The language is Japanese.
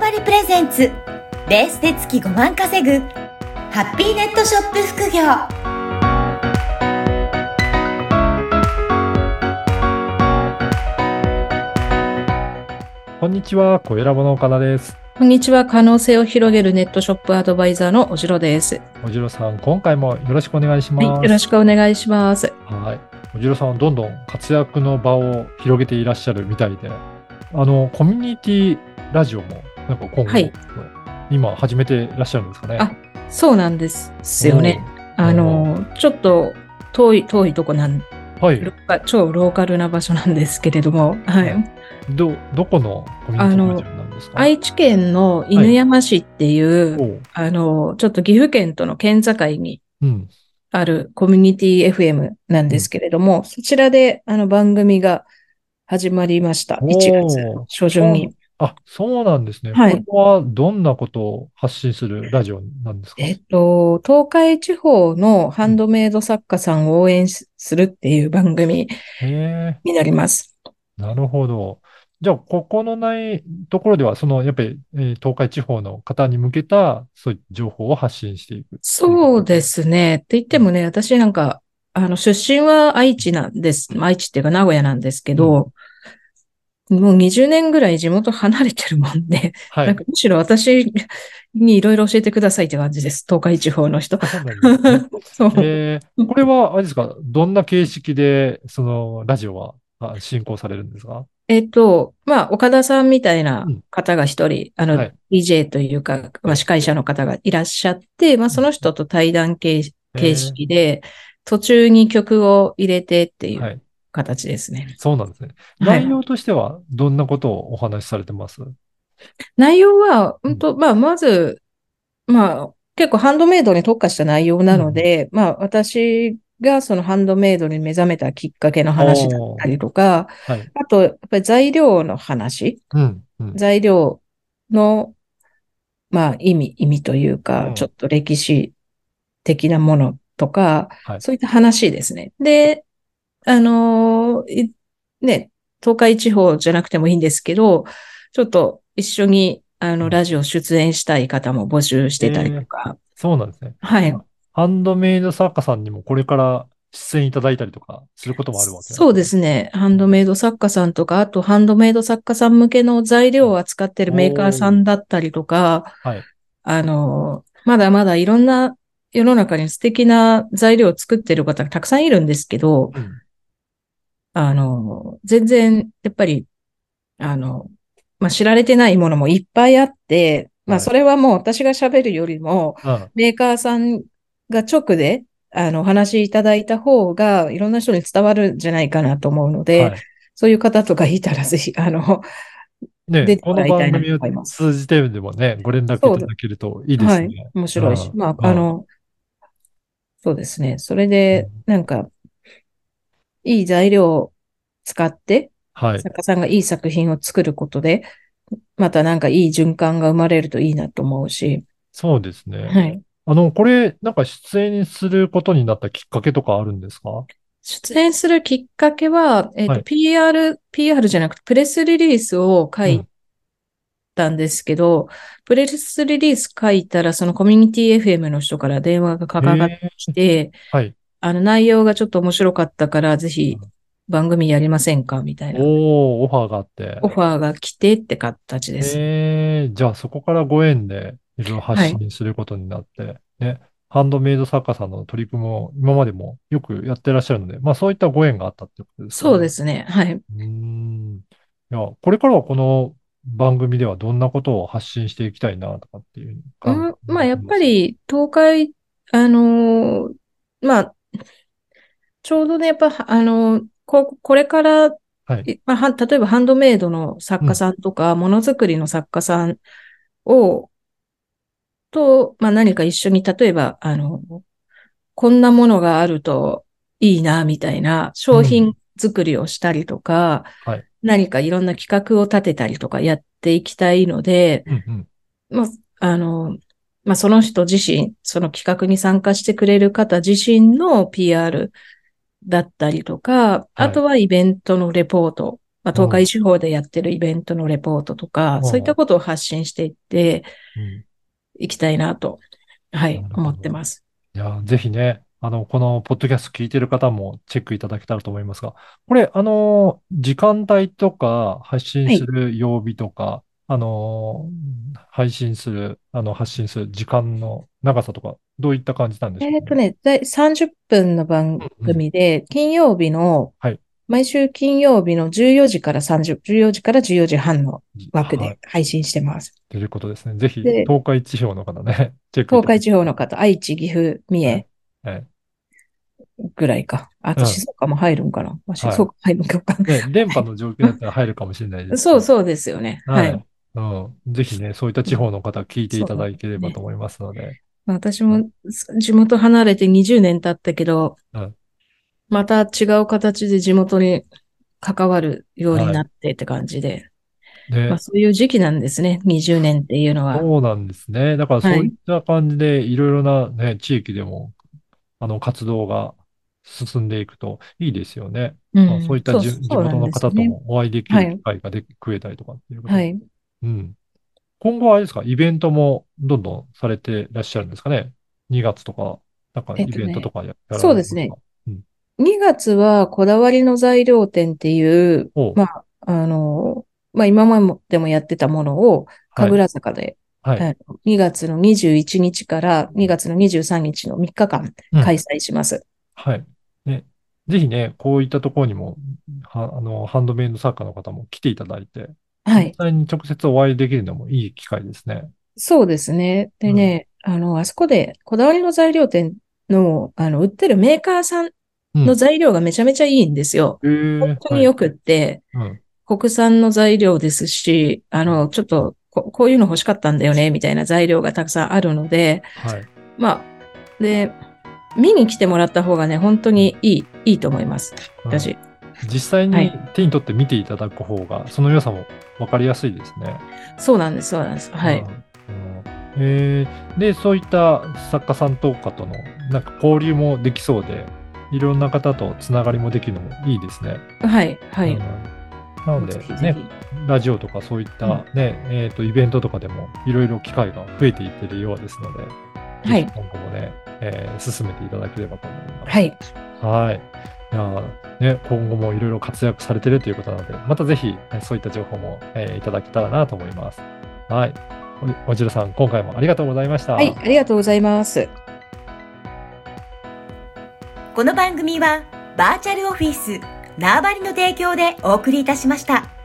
バリプレゼンツレースで月5万稼ぐハッピーネットショップ副業こんにちは、小ラボの岡田です。こんにちは。可能性を広げるネットショップアドバイザーのおじろです。おじろさん、今回もよろしくお願いします。はい。よろしくお願いします。はい。おじろさんはどんどん活躍の場を広げていらっしゃるみたいで、あの、コミュニティラジオも、なんか今後、はい今始めていらっしゃるんですかね。あそうなんですよね。あの、ちょっと遠い、遠いとこなん。はい超ローカルな場所なんですけれども、はい。ど、どこのコミュニティなんですか？愛知県の犬山市っていう、おうあの、ちょっと岐阜県との県境にうん。あるコミュニティ FM なんですけれども、そちらであの番組が始まりました。おー1月初旬に。あ、そうなんですね。はいこれはどんなことを発信するラジオなんですか？えっと、東海地方のハンドメイド作家さんを応援しするっていう番組。になります。なるほど。じゃあ、ここのないところでは、その、やっぱり、えー東海地方の方に向けた、そういう情報を発信していく。そうで。すね。って言ってもね、私なんか、あの、出身は愛知なんです。愛知っていうか名古屋なんですけど、もう20年ぐらい地元離れてるもんで、はい。なんかむしろ私にいろいろ教えてくださいって感じです。東海地方の人。そうなんですね そう。えーこれは、あれですか、どんな形式で、その、ラジオはあ進行されるんですか？えっと、まあ、岡田さんみたいな方が一人、あの、はい DJ というか、まあ、司会者の方がいらっしゃって、まあ、その人と対談形形式で、途中に曲を入れてっていうはい。形ですね。そうなんですね。はい内容としては、どんなことをお話しされてます？内容は、うんと、まあ、まず、まあ、結構ハンドメイドに特化した内容なので、まあ、私がそのハンドメイドに目覚めたきっかけの話だったりとか、はい。あと、やっぱり材料の話、うん。うん。材料の、まあ、意味、意味といううかん、ちょっと歴史的なものとか、はいそういった話ですね。で、あのーいね、東海地方じゃなくてもいいんですけど、ちょっと一緒に、あの、うんラジオ出演したい方も募集してたりとか、そうなんですね。はい。ハンドメイド作家さんにもこれから出演いただいたりとかすることもあるわけそうですね。ハンドメイド作家さんとか、あとハンドメイド作家さん向けの材料を扱ってるメーカーさんだったりとか、はい。あの、まだまだいろんな世の中に素敵な材料を作ってる方がたくさんいるんですけど、うん。あの、全然、やっぱり、あの、まあ、知られてないものもいっぱいあって、まあ、はいそれはもう私が喋るよりも、うん。メーカーさんが直で、あの、お話しいただいた方が、いろんな人に伝わるんじゃないかなと思うので、はい。そういう方とかいたらぜひ、あの、ね、出てもらいたいな番組をと思います通じてでもね、ご連絡いただけるといいですはいね。、面白いし。うんまあ、うんあの、そうですね。それで、なんか、いい材料を使って、はい。作家さんがいい作品を作ることで、またなんかいい循環が生まれるといいなと思うし、そうですね。はい。あの、これ、なんか出演することになったきっかけとかあるんですか？出演するきっかけは、えっ、と、はい PR、PR じゃなくて、プレスリリースを書いたんですけど、プレスリリース書いたら、そのコミュニティ FM の人から電話がかかってへきて、はい。あの内容がちょっと面白かったから、ぜひ番組やりませんか？みたいなおー、オファーがあって。オファーが来てって形です。えー、じゃあそこからご縁でいろいろ発信することになって、ね、ハンドメイド作家さんの取り組みも今までもよくやってらっしゃるので、まあそういったご縁があったってことですかね。そうですね。はい。うーん。いや、これからはこの番組ではどんなことを発信していきたいなとかっていうか？うん、まあ、やっぱり、東海、あのーまあ、ちょうどね、やっぱ、あのーこ、これから、はい。まあ、は例えばハンドメイドの作家さんとか、ものづくりの作家さんを、と、まあ、何か一緒に、例えば、あの、こんなものがあるといいな、みたいな商品作りをしたりとか、はい。何かいろんな企画を立てたりとかやっていきたいので、うんうん。まあ、あの、まあ、その人自身、その企画に参加してくれる方自身の PR だったりとか、あとはイベントのレポート、まあ、東海地方でやってるイベントのレポートとか、うん。そういったことを発信していってうん。いきたいなと、はい思ってます。いや、ぜひね、あの、このポッドキャスト聞いてる方もチェックいただけたらと思いますが、これ、あの、時間帯とか、発信する曜日とか、あの、配信する、あの、発信する時間の長さとか、どういった感じなんでしょうかえっとね、だい30分の番組で、金曜日のはい、毎週金曜日の14時から30、14時から14時半の枠はいで配信してます。ということですね。ぜひ、で東海地方の方ね、チェック東海地方の方、愛知、岐阜、三重はいぐらいか。あとうん静岡も入るんかな。静岡入るんかわかんない。ね、電波の状況だったら入るかもしれないです。そうそうですよね。ははいい。うん。ぜひね、そういった地方の方聞いていただければと思いますので。私も地元離れて20年経ったけどうん、また違う形で地元に関わるようになってって感じで、ねまあ、そういう時期なんですね。20年っていうのは。そうなんですね。だからそういった感じで、いろいろなね、地域でも、あの、活動が進んでいくといいですよね。うんまあそういった地元の方ともお会いできはいる機会がで増えたりとかっていうことで。はい。うん。今後はあれですか、イベントもどんどんされてらっしゃるんですかね？2月とか、なんかイベントとかややられそうですねますか。うん。2月はこだわりの材料展っていう、おうまあ、あの、まあ今までもやってたものを、神楽坂で、はい。はい2月の21日から2月の23日の3日間うん開催します。はい。ね。ぜひね、こういったところにも、は、あの、ハンドメイド作家の方も来ていただいて、はい実。際に直接お会いできるのもいい機会ですね。そうですね。でね、あの、あそこでこだわりの材料店の、あの、売ってるメーカーさんうんの材料がめちゃめちゃいいんですよ。えー本当によくって、はい国産の材料ですし、あの、ちょっとこ、こういうの欲しかったんだよね、みたいな材料がたくさんあるので、うん。はい。まあ、で、見に来てもらった方がね、本当にいい、いいと思います。うん私。実際にはい手に取って見ていただく方が、その良さも分かりやすいですね。そうなんです、そうなんです。はい。うんうんえーで、そういった作家さんとかとの、なんか交流もできそうで、いろんな方とつながりもできるのもいいですね。はい、はい。うんなのでぜひぜねひ、ラジオとかそういったね、えっと、イベントとかでもいろいろ機会が増えていってるようですので、はい今後もね、えー進めていただければと思います。はい。はい。いやーね、今後もいろいろ活躍されてるということなので、またぜひ、ねそういった情報も、えーいただけたらなと思います。はい。おおじろさん、今回もありがとうございました。はい、ありがとうございます。この番組はバーチャルオフィス縄張りの提供でお送りいたしました。